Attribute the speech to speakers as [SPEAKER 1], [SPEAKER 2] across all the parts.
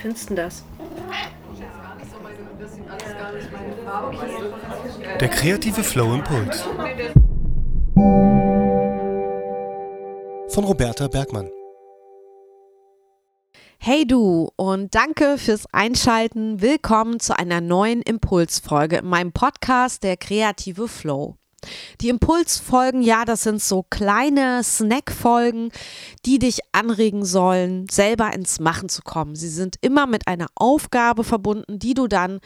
[SPEAKER 1] findest du das?
[SPEAKER 2] Der kreative Flow Impuls. Von Roberta Bergmann.
[SPEAKER 3] Hey du und danke fürs Einschalten. Willkommen zu einer neuen Impulsfolge in meinem Podcast Der kreative Flow. Die Impulsfolgen, ja, das sind so kleine Snackfolgen, die dich anregen sollen, selber ins Machen zu kommen. Sie sind immer mit einer Aufgabe verbunden, die du dann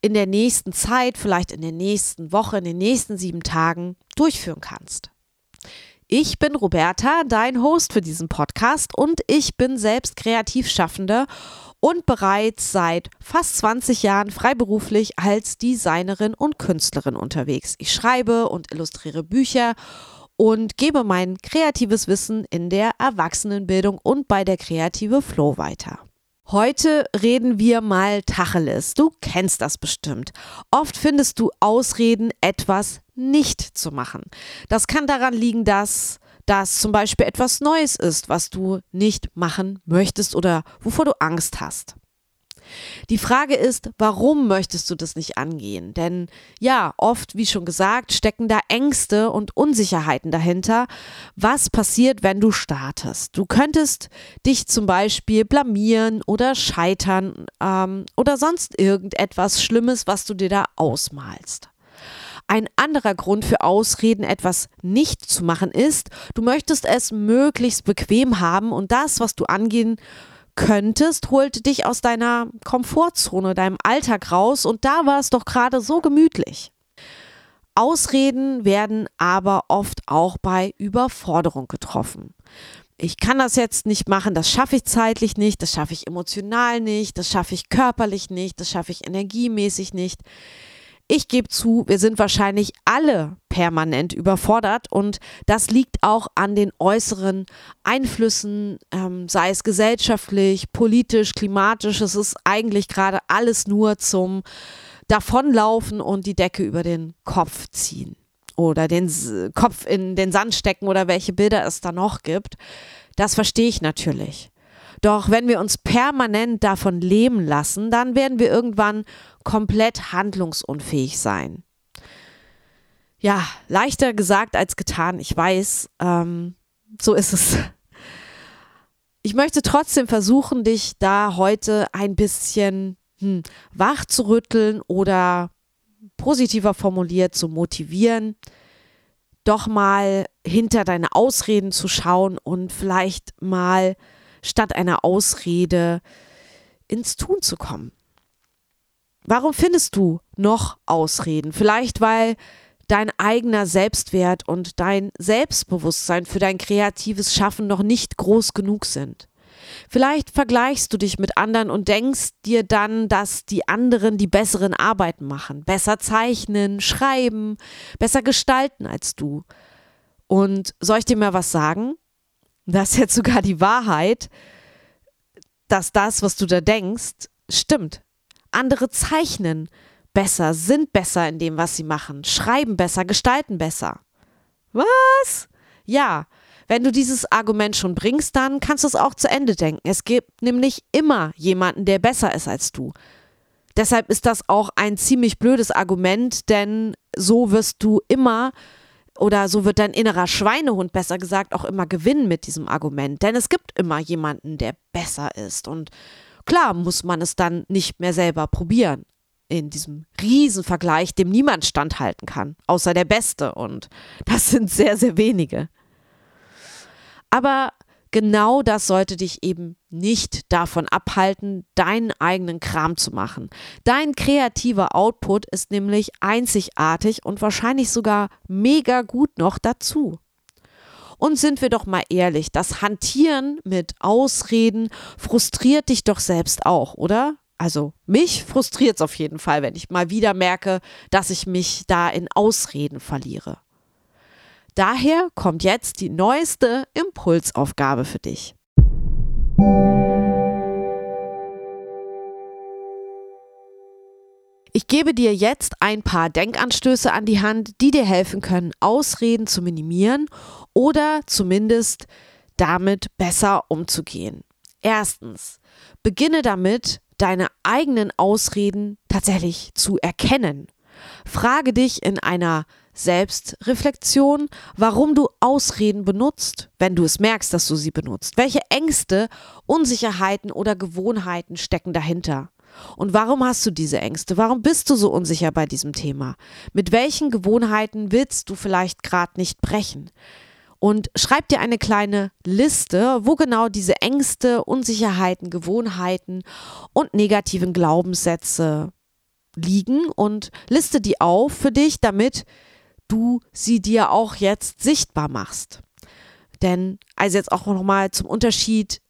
[SPEAKER 3] in der nächsten Zeit, vielleicht in der nächsten Woche, in den nächsten sieben Tagen durchführen kannst. Ich bin Roberta, dein Host für diesen Podcast und ich bin selbst Kreativschaffende und bereits seit fast 20 Jahren freiberuflich als Designerin und Künstlerin unterwegs. Ich schreibe und illustriere Bücher und gebe mein kreatives Wissen in der Erwachsenenbildung und bei der Kreative Flow weiter. Heute reden wir mal Tacheles. Du kennst das bestimmt. Oft findest du Ausreden, etwas nicht zu machen. Das kann daran liegen, dass das zum Beispiel etwas Neues ist, was du nicht machen möchtest oder wovor du Angst hast. Die Frage ist, warum möchtest du das nicht angehen? Denn ja, oft, wie schon gesagt, stecken da Ängste und Unsicherheiten dahinter. Was passiert, wenn du startest? Du könntest dich zum Beispiel blamieren oder scheitern ähm, oder sonst irgendetwas Schlimmes, was du dir da ausmalst. Ein anderer Grund für Ausreden, etwas nicht zu machen, ist, du möchtest es möglichst bequem haben und das, was du angehen könntest, holt dich aus deiner Komfortzone, deinem Alltag raus und da war es doch gerade so gemütlich. Ausreden werden aber oft auch bei Überforderung getroffen. Ich kann das jetzt nicht machen, das schaffe ich zeitlich nicht, das schaffe ich emotional nicht, das schaffe ich körperlich nicht, das schaffe ich energiemäßig nicht. Ich gebe zu, wir sind wahrscheinlich alle permanent überfordert und das liegt auch an den äußeren Einflüssen, ähm, sei es gesellschaftlich, politisch, klimatisch. Es ist eigentlich gerade alles nur zum Davonlaufen und die Decke über den Kopf ziehen oder den S Kopf in den Sand stecken oder welche Bilder es da noch gibt. Das verstehe ich natürlich. Doch wenn wir uns permanent davon leben lassen, dann werden wir irgendwann komplett handlungsunfähig sein. Ja, leichter gesagt als getan, ich weiß, ähm, so ist es. Ich möchte trotzdem versuchen, dich da heute ein bisschen hm, wach zu rütteln oder positiver formuliert zu motivieren, doch mal hinter deine Ausreden zu schauen und vielleicht mal statt einer Ausrede ins Tun zu kommen. Warum findest du noch Ausreden? Vielleicht weil dein eigener Selbstwert und dein Selbstbewusstsein für dein kreatives Schaffen noch nicht groß genug sind. Vielleicht vergleichst du dich mit anderen und denkst dir dann, dass die anderen die besseren Arbeiten machen, besser zeichnen, schreiben, besser gestalten als du. Und soll ich dir mal was sagen? Das ist jetzt sogar die Wahrheit, dass das, was du da denkst, stimmt. Andere zeichnen besser, sind besser in dem, was sie machen, schreiben besser, gestalten besser. Was? Ja, wenn du dieses Argument schon bringst, dann kannst du es auch zu Ende denken. Es gibt nämlich immer jemanden, der besser ist als du. Deshalb ist das auch ein ziemlich blödes Argument, denn so wirst du immer oder so wird dein innerer Schweinehund besser gesagt auch immer gewinnen mit diesem Argument. Denn es gibt immer jemanden, der besser ist. Und klar muss man es dann nicht mehr selber probieren. In diesem Riesenvergleich, dem niemand standhalten kann, außer der Beste. Und das sind sehr, sehr wenige. Aber genau das sollte dich eben nicht davon abhalten, deinen eigenen Kram zu machen. Dein kreativer Output ist nämlich einzigartig und wahrscheinlich sogar mega gut noch dazu. Und sind wir doch mal ehrlich, das Hantieren mit Ausreden frustriert dich doch selbst auch, oder? Also mich frustriert es auf jeden Fall, wenn ich mal wieder merke, dass ich mich da in Ausreden verliere. Daher kommt jetzt die neueste Impulsaufgabe für dich. Ich gebe dir jetzt ein paar Denkanstöße an die Hand, die dir helfen können, Ausreden zu minimieren oder zumindest damit besser umzugehen. Erstens, beginne damit, deine eigenen Ausreden tatsächlich zu erkennen. Frage dich in einer Selbstreflexion, warum du Ausreden benutzt, wenn du es merkst, dass du sie benutzt. Welche Ängste, Unsicherheiten oder Gewohnheiten stecken dahinter? Und warum hast du diese Ängste? Warum bist du so unsicher bei diesem Thema? Mit welchen Gewohnheiten willst du vielleicht gerade nicht brechen? Und schreib dir eine kleine Liste, wo genau diese Ängste, Unsicherheiten, Gewohnheiten und negativen Glaubenssätze liegen und liste die auf für dich, damit du sie dir auch jetzt sichtbar machst. Denn, also jetzt auch nochmal zum Unterschied,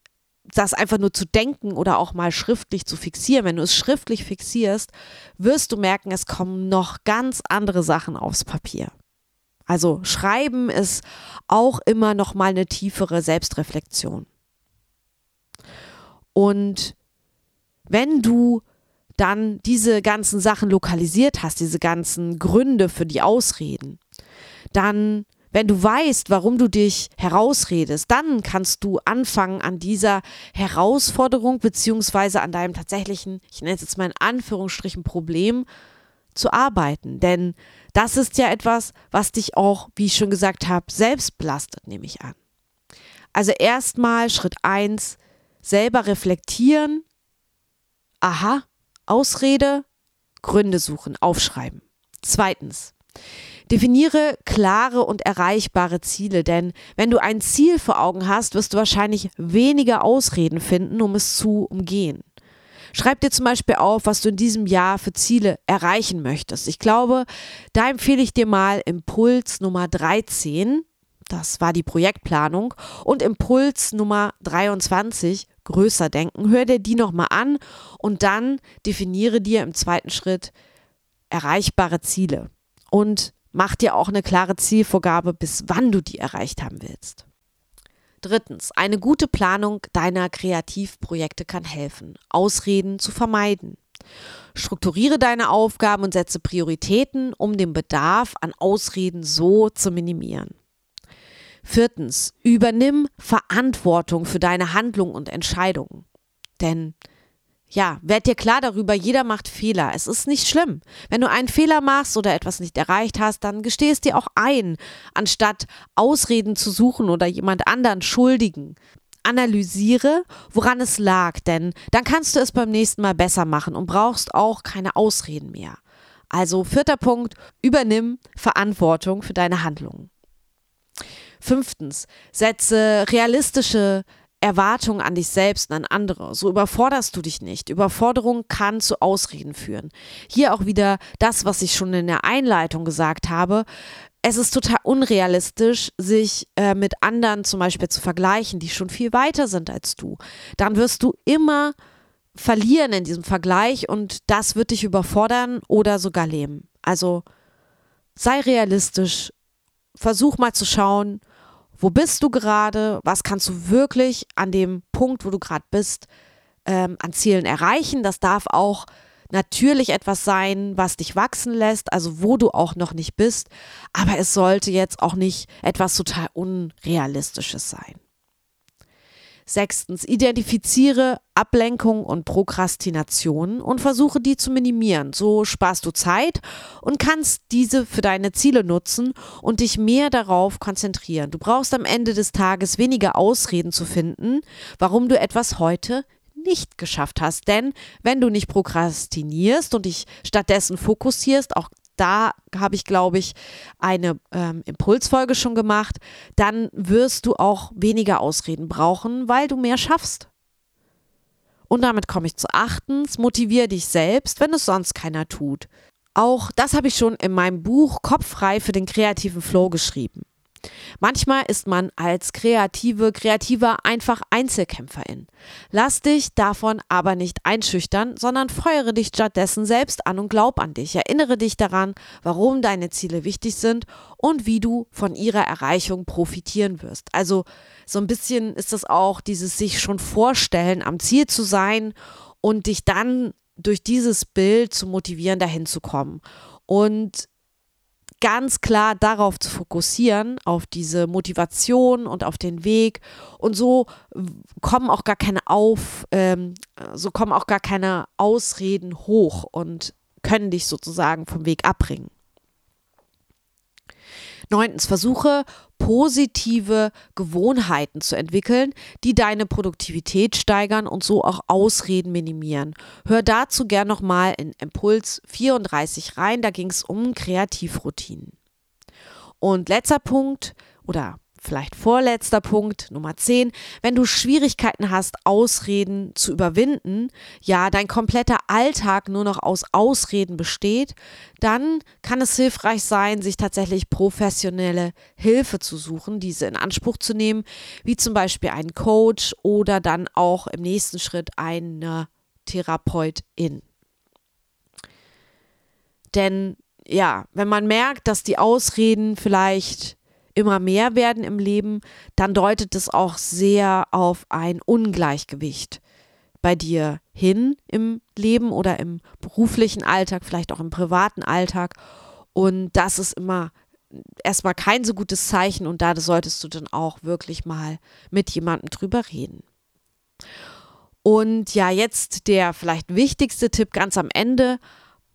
[SPEAKER 3] das einfach nur zu denken oder auch mal schriftlich zu fixieren. Wenn du es schriftlich fixierst, wirst du merken, es kommen noch ganz andere Sachen aufs Papier. Also schreiben ist auch immer noch mal eine tiefere Selbstreflexion. Und wenn du dann diese ganzen Sachen lokalisiert hast, diese ganzen Gründe für die Ausreden, dann, wenn du weißt, warum du dich herausredest, dann kannst du anfangen an dieser Herausforderung beziehungsweise an deinem tatsächlichen, ich nenne es jetzt mal in Anführungsstrichen Problem, zu arbeiten. Denn das ist ja etwas, was dich auch, wie ich schon gesagt habe, selbst belastet, nehme ich an. Also erstmal Schritt 1, selber reflektieren. Aha, Ausrede, Gründe suchen, aufschreiben. Zweitens, definiere klare und erreichbare Ziele, denn wenn du ein Ziel vor Augen hast, wirst du wahrscheinlich weniger Ausreden finden, um es zu umgehen. Schreib dir zum Beispiel auf, was du in diesem Jahr für Ziele erreichen möchtest. Ich glaube, da empfehle ich dir mal Impuls Nummer 13. Das war die Projektplanung. Und Impuls Nummer 23, größer denken. Hör dir die nochmal an und dann definiere dir im zweiten Schritt erreichbare Ziele. Und mach dir auch eine klare Zielvorgabe, bis wann du die erreicht haben willst. Drittens, eine gute Planung deiner Kreativprojekte kann helfen, Ausreden zu vermeiden. Strukturiere deine Aufgaben und setze Prioritäten, um den Bedarf an Ausreden so zu minimieren. Viertens, übernimm Verantwortung für deine Handlungen und Entscheidungen. Denn ja, werd dir klar darüber, jeder macht Fehler. Es ist nicht schlimm. Wenn du einen Fehler machst oder etwas nicht erreicht hast, dann gesteh es dir auch ein, anstatt Ausreden zu suchen oder jemand anderen schuldigen. Analysiere, woran es lag, denn dann kannst du es beim nächsten Mal besser machen und brauchst auch keine Ausreden mehr. Also vierter Punkt, übernimm Verantwortung für deine Handlungen. Fünftens, setze realistische Erwartungen an dich selbst und an andere. So überforderst du dich nicht. Überforderung kann zu Ausreden führen. Hier auch wieder das, was ich schon in der Einleitung gesagt habe. Es ist total unrealistisch, sich äh, mit anderen zum Beispiel zu vergleichen, die schon viel weiter sind als du. Dann wirst du immer verlieren in diesem Vergleich und das wird dich überfordern oder sogar lähmen. Also sei realistisch, versuch mal zu schauen, wo bist du gerade? Was kannst du wirklich an dem Punkt, wo du gerade bist, ähm, an Zielen erreichen? Das darf auch natürlich etwas sein, was dich wachsen lässt, also wo du auch noch nicht bist. Aber es sollte jetzt auch nicht etwas total Unrealistisches sein. Sechstens, identifiziere Ablenkung und Prokrastination und versuche die zu minimieren. So sparst du Zeit und kannst diese für deine Ziele nutzen und dich mehr darauf konzentrieren. Du brauchst am Ende des Tages weniger Ausreden zu finden, warum du etwas heute nicht geschafft hast. Denn wenn du nicht prokrastinierst und dich stattdessen fokussierst, auch da habe ich, glaube ich, eine ähm, Impulsfolge schon gemacht, dann wirst du auch weniger Ausreden brauchen, weil du mehr schaffst. Und damit komme ich zu achtens, motiviere dich selbst, wenn es sonst keiner tut. Auch das habe ich schon in meinem Buch Kopf frei für den kreativen Flow geschrieben. Manchmal ist man als Kreative, Kreativer einfach Einzelkämpferin. Lass dich davon aber nicht einschüchtern, sondern feuere dich stattdessen selbst an und glaub an dich. Erinnere dich daran, warum deine Ziele wichtig sind und wie du von ihrer Erreichung profitieren wirst. Also so ein bisschen ist das auch dieses sich schon vorstellen, am Ziel zu sein und dich dann durch dieses Bild zu motivieren, dahin zu kommen. Und ganz klar darauf zu fokussieren, auf diese Motivation und auf den Weg. Und so kommen auch gar keine auf, ähm, so kommen auch gar keine Ausreden hoch und können dich sozusagen vom Weg abbringen. Neuntens, versuche positive Gewohnheiten zu entwickeln, die deine Produktivität steigern und so auch Ausreden minimieren. Hör dazu gern nochmal in Impuls 34 rein, da ging es um Kreativroutinen. Und letzter Punkt oder vielleicht vorletzter Punkt, Nummer 10, wenn du Schwierigkeiten hast, Ausreden zu überwinden, ja, dein kompletter Alltag nur noch aus Ausreden besteht, dann kann es hilfreich sein, sich tatsächlich professionelle Hilfe zu suchen, diese in Anspruch zu nehmen, wie zum Beispiel einen Coach oder dann auch im nächsten Schritt eine Therapeutin. Denn ja, wenn man merkt, dass die Ausreden vielleicht immer mehr werden im Leben, dann deutet es auch sehr auf ein Ungleichgewicht bei dir hin im Leben oder im beruflichen Alltag, vielleicht auch im privaten Alltag. Und das ist immer erstmal kein so gutes Zeichen und da solltest du dann auch wirklich mal mit jemandem drüber reden. Und ja, jetzt der vielleicht wichtigste Tipp ganz am Ende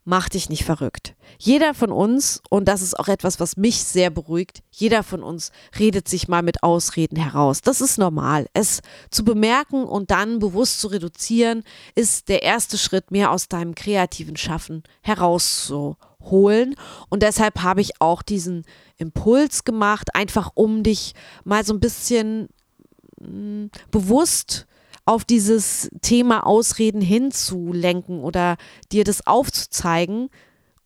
[SPEAKER 3] mach dich nicht verrückt. Jeder von uns, und das ist auch etwas, was mich sehr beruhigt, jeder von uns redet sich mal mit Ausreden heraus. Das ist normal. Es zu bemerken und dann bewusst zu reduzieren, ist der erste Schritt, mehr aus deinem kreativen Schaffen herauszuholen. Und deshalb habe ich auch diesen Impuls gemacht, einfach um dich mal so ein bisschen mh, hm, bewusst auf dieses Thema Ausreden hinzulenken oder dir das aufzuzeigen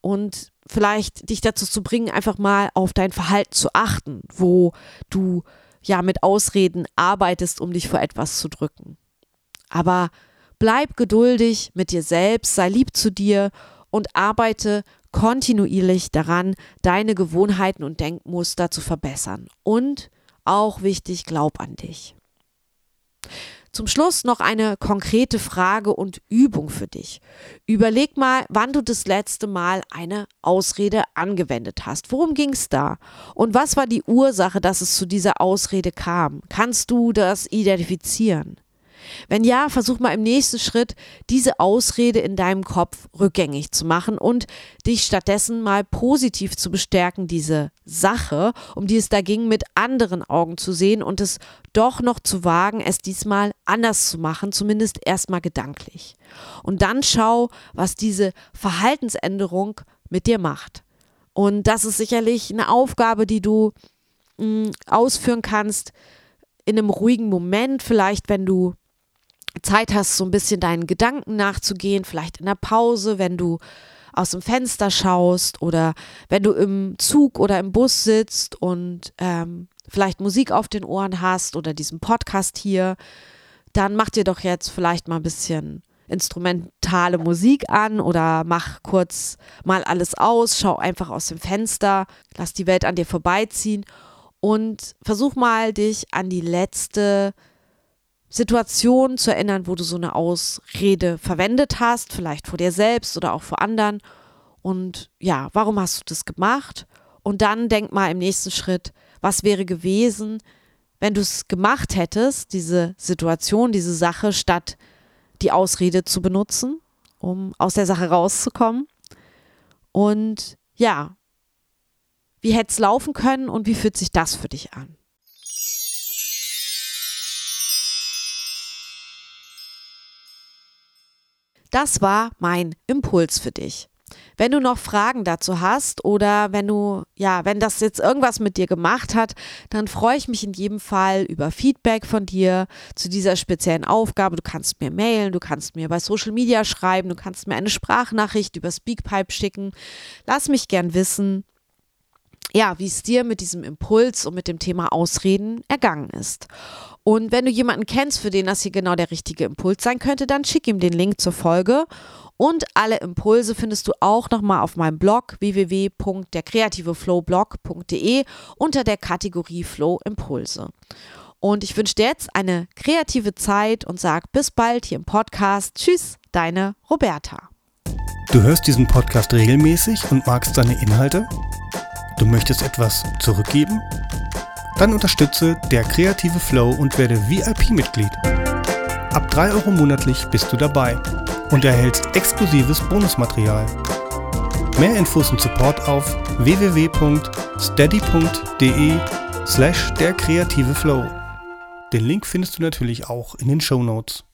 [SPEAKER 3] und vielleicht dich dazu zu bringen, einfach mal auf dein Verhalten zu achten, wo du ja mit Ausreden arbeitest, um dich vor etwas zu drücken. Aber bleib geduldig mit dir selbst, sei lieb zu dir und arbeite kontinuierlich daran, deine Gewohnheiten und Denkmuster zu verbessern. Und auch wichtig, glaub an dich. Zum Schluss noch eine konkrete Frage und Übung für dich. Überleg mal, wann du das letzte Mal eine Ausrede angewendet hast. Worum ging es da? Und was war die Ursache, dass es zu dieser Ausrede kam? Kannst du das identifizieren? Wenn ja, versuch mal im nächsten Schritt, diese Ausrede in deinem Kopf rückgängig zu machen und dich stattdessen mal positiv zu bestärken, diese Sache, um die es da ging, mit anderen Augen zu sehen und es doch noch zu wagen, es diesmal anders zu machen, zumindest erstmal gedanklich. Und dann schau, was diese Verhaltensänderung mit dir macht. Und das ist sicherlich eine Aufgabe, die du mh, mm, ausführen kannst in einem ruhigen Moment, vielleicht wenn du Zeit hast, so ein bisschen deinen Gedanken nachzugehen, vielleicht in der Pause, wenn du aus dem Fenster schaust oder wenn du im Zug oder im Bus sitzt und ähm, vielleicht Musik auf den Ohren hast oder diesen Podcast hier, dann mach dir doch jetzt vielleicht mal ein bisschen instrumentale Musik an oder mach kurz mal alles aus, schau einfach aus dem Fenster, lass die Welt an dir vorbeiziehen und versuch mal dich an die letzte Situationen zu erinnern, wo du so eine Ausrede verwendet hast, vielleicht vor dir selbst oder auch vor anderen. Und ja, warum hast du das gemacht? Und dann denk mal im nächsten Schritt, was wäre gewesen, wenn du es gemacht hättest, diese Situation, diese Sache, statt die Ausrede zu benutzen, um aus der Sache rauszukommen. Und ja, wie hätte es laufen können und wie fühlt sich das für dich an? Das war mein Impuls für dich. Wenn du noch Fragen dazu hast oder wenn du, ja, wenn das jetzt irgendwas mit dir gemacht hat, dann freue ich mich in jedem Fall über Feedback von dir zu dieser speziellen Aufgabe. Du kannst mir mailen, du kannst mir bei Social Media schreiben, du kannst mir eine Sprachnachricht über Speakpipe schicken. Lass mich gern wissen, ja, wie es dir mit diesem Impuls und mit dem Thema Ausreden ergangen ist. Und wenn du jemanden kennst, für den das hier genau der richtige Impuls sein könnte, dann schick ihm den Link zur Folge. Und alle Impulse findest du auch nochmal auf meinem Blog www.derkreativeflowblog.de unter der Kategorie Flow Impulse. Und ich wünsche dir jetzt eine kreative Zeit und sag bis bald hier im Podcast. Tschüss, deine Roberta.
[SPEAKER 2] Du hörst diesen Podcast regelmäßig und magst seine Inhalte? Du möchtest etwas zurückgeben? Dann unterstütze der kreative Flow und werde VIP-Mitglied. Ab 3 Euro monatlich bist du dabei und erhältst exklusives Bonusmaterial. Mehr Infos und Support auf www.steady.de slash der kreative Flow. Den Link findest du natürlich auch in den Show Notes.